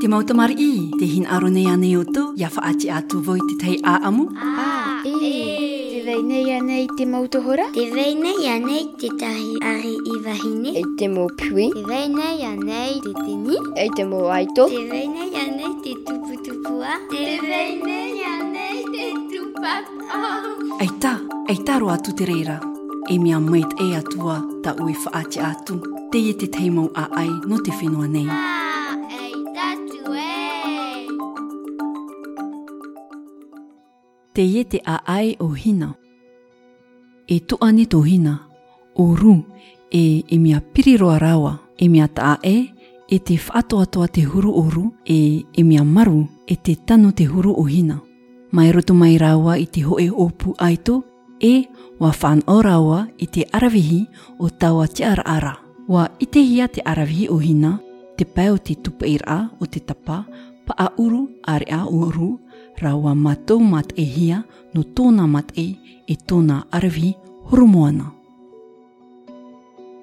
Te mau mar i, te hin aro nei ane o tō, ia wha ati atu voi te tei a amu. A, e, te vei nei ane te mau mauta hora. Te vei nei ane te tahi ari i wahine. E te mau pui. Te vei nei ane te tini. E te mau aito. Te vei nei ane te tupu tupua. Te vei nei ane i te tupapau. Aita, aita ro atu te reira. E mia mait e atua, ta ui wha ati atu. Te ye te mau a ai, no te whenua nei. Aa. te ye te a ai o hina. E tu ane tō hina, o ru, e e mea piriroa rawa, e mea ta e, e te whatoatoa te huru o ru, e e mea maru, e te tano te huru o hina. Mai roto mai rawa i te hoe opu aito, e wa whan o rawa i te aravihi o tawa te ara ara. Wa i te hia te aravihi o hina, te pae o te tupeira o te tapa, pa a uru a rea rawa matou mat e hia no tōna mat e e tōna arvi horomoana.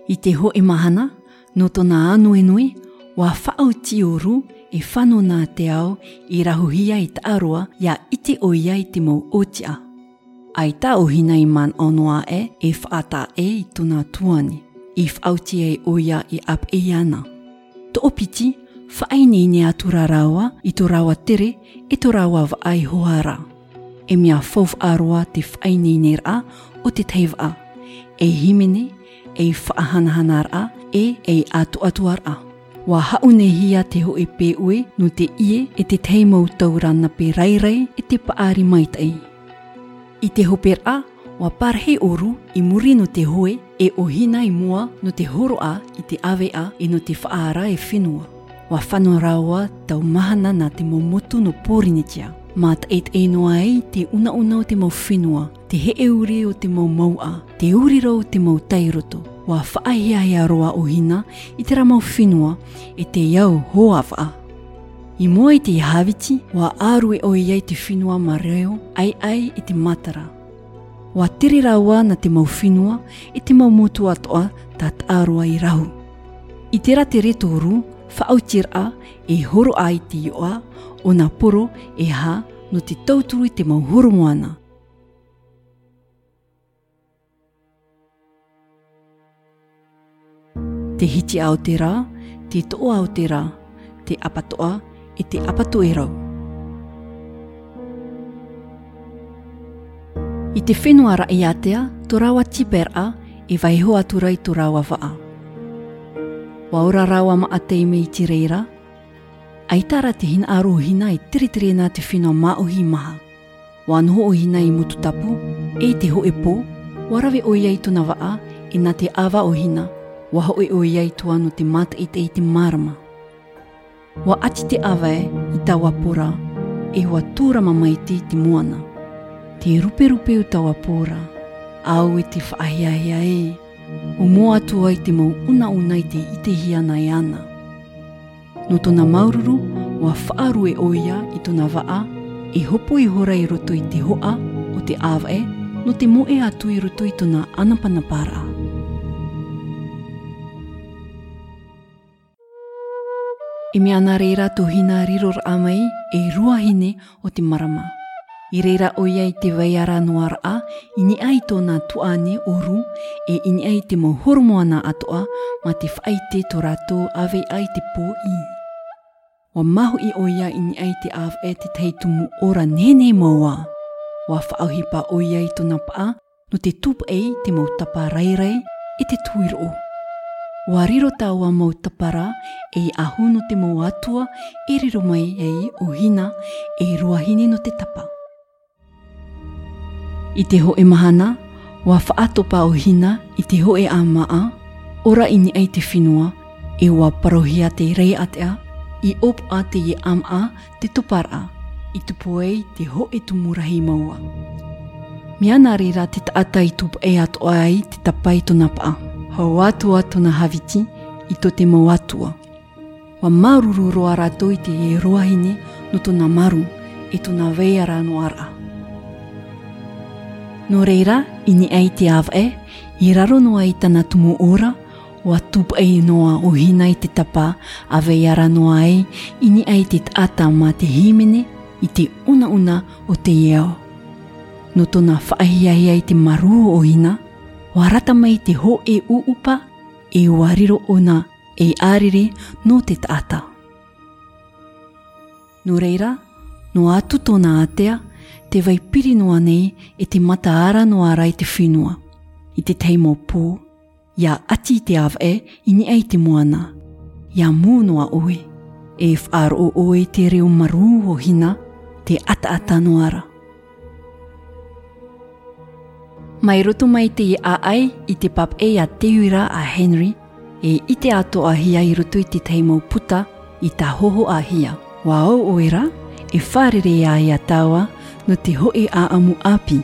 I te ho e mahana, no tōna anu enui, wa whaau ti oru e whano nā te ao i rahuhia i taaroa ia i te oia i te mou otia. Ai tā ohina i man onoa e e whaata e i tōna tuani, i whauti e oia i ap e iana. To faainiini atu rarawa i tō rawa tere e tō rawa vaai hoara. E mea fauwharoa te faainiini rā o te teiva e himene, e whaahanahana rā, e e atu atu rā. Wa haune hia te ho e pē ue no te ie e te teimau taura na pe rairai e te paari maitai. I te ho pēr wa parhe oru i muri no te hoe e ohina i mua no te horoa i te ave a e no te whaara e whenua wa whanu rawa tau mahana na te momotu no pōrinitia. Mā ta e te ai te unauna o te mau whenua, te he e o te mau maua, te uri rau te mau tairoto. Wa whaahia hea roa o hina i te mau whenua e te iau hoa I mua i te haviti, wa arue o iai te whenua ma reo, ai ai i te matara. Wa tiri rawa na te mau whenua i te mau motu atoa tat arua i rahu. I te rate retoru, whaautir a e horo ai te ioa o ngā poro e ha no te tauturi te mauhoro moana. Te hiti ao te rā, te toa ao te rā, te apatoa e te apatoerau. I te whenua rai atea, tō rawa tiper e vaihoa turai tō rawa waa wa rawa ma atei mei te reira. Aitara te hina aru hina i tiritire nā te whino ma uhi maha. Wa anho o hina i mutu tapu, e te ho e pō, wa o iai tuna waa, e nā te awa o hina, wa ho e o iai tua no te mata i te i te marama. Wa ati te awae i tā wapura, e wa tūra mamai te te moana. Te rupe rupe u tā au e te whaahiahia e. Te wapura, au e te whaahiahia e o moa atu i te mau una unai i te hiana e ana. No tona maururu, wa e oia i tona waa, e hopo i hora i roto i te hoa o te awae, no te moe atu i roto i tona anapana para. E mea ana reira tō hina amai e ruahine o te Marama i reira oiai te waiara noara a, ini ai tōna tuane oru, e ini ai te mohoromoana atoa, ma te whaite tō rato ave ai te pō i. Wa mahu i oia ini ai te av e te teitumu ora nene maua. Wa whaauhi pa oia i tōna paa, no te tupu ei te mautapa rairai e te tuiro. Wa riro tāua mautapara e ahu no te mauatua e riro mai ei o hina e ruahine no te tapa i te hoe mahana, wa whaatopa o hina i te hoe a maa, ora ini ai te whinua, e wa parohia te rei atea, i op a te ye amaa te tupara, i tupu ei te hoe tumurahi maua. Mia nā rira te taata i tupu e ato ai te tapai tona paa, hau atua tona haviti i to te mauatua. Wa maruru roa rato i te e roahine no tona maru, e tona veia rano ara. No reira, ini ei te av e, i raro noa i tana tumu ora, o atup e noa o hina i te tapa, a vei ara noa e, ini ei te ata ma te himene, i te una una o te iau. No tona whaahiai ai te maru o hina, o arata mai te ho e uupa, e wariro ona e ariri no te tata. No reira, no atu tona atea, te vai noa nei e te mata ara noa rai te whinua. I te teimo pō, ia ati te ave i ni ai te moana. Ia mū noa e whāro oe te reo maru o hina, te ata ata noara. Mai roto mai te a ai i te pap e a te uira a Henry, e i te ato a hia i roto i te teimo puta i ta hoho a hia. Wa au oera, e wharere ai a taua no te hoʻi a amu api